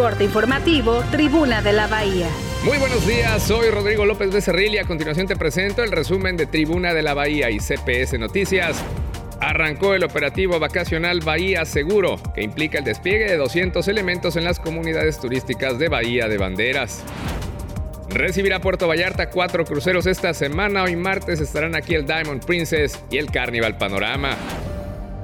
Corte informativo, Tribuna de la Bahía. Muy buenos días, soy Rodrigo López Becerril y a continuación te presento el resumen de Tribuna de la Bahía y CPS Noticias. Arrancó el operativo vacacional Bahía Seguro, que implica el despliegue de 200 elementos en las comunidades turísticas de Bahía de Banderas. Recibirá Puerto Vallarta cuatro cruceros esta semana. Hoy martes estarán aquí el Diamond Princess y el Carnival Panorama.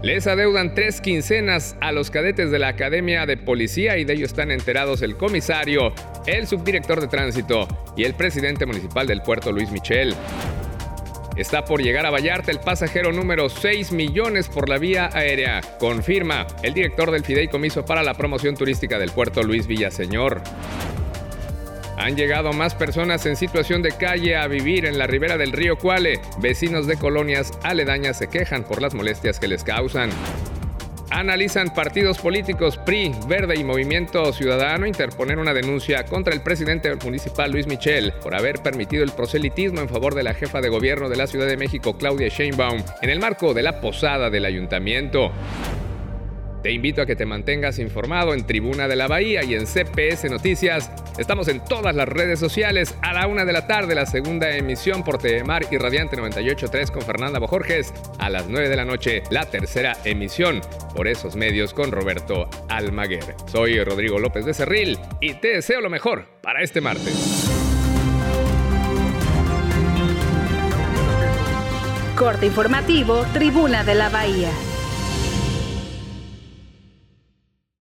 Les adeudan tres quincenas a los cadetes de la Academia de Policía y de ello están enterados el comisario, el subdirector de tránsito y el presidente municipal del puerto Luis Michel. Está por llegar a Vallarta el pasajero número 6 millones por la vía aérea, confirma el director del Fideicomiso para la Promoción Turística del puerto Luis Villaseñor. Han llegado más personas en situación de calle a vivir en la ribera del río Cuale. Vecinos de colonias aledañas se quejan por las molestias que les causan. Analizan partidos políticos PRI, Verde y Movimiento Ciudadano interponer una denuncia contra el presidente municipal Luis Michel por haber permitido el proselitismo en favor de la jefa de gobierno de la Ciudad de México, Claudia Sheinbaum, en el marco de la posada del ayuntamiento. Te invito a que te mantengas informado en Tribuna de la Bahía y en CPS Noticias. Estamos en todas las redes sociales a la una de la tarde, la segunda emisión por Mar y Radiante 98.3 con Fernanda Bojorges. A las 9 de la noche, la tercera emisión por esos medios con Roberto Almaguer. Soy Rodrigo López de Cerril y te deseo lo mejor para este martes. Corte informativo, Tribuna de la Bahía.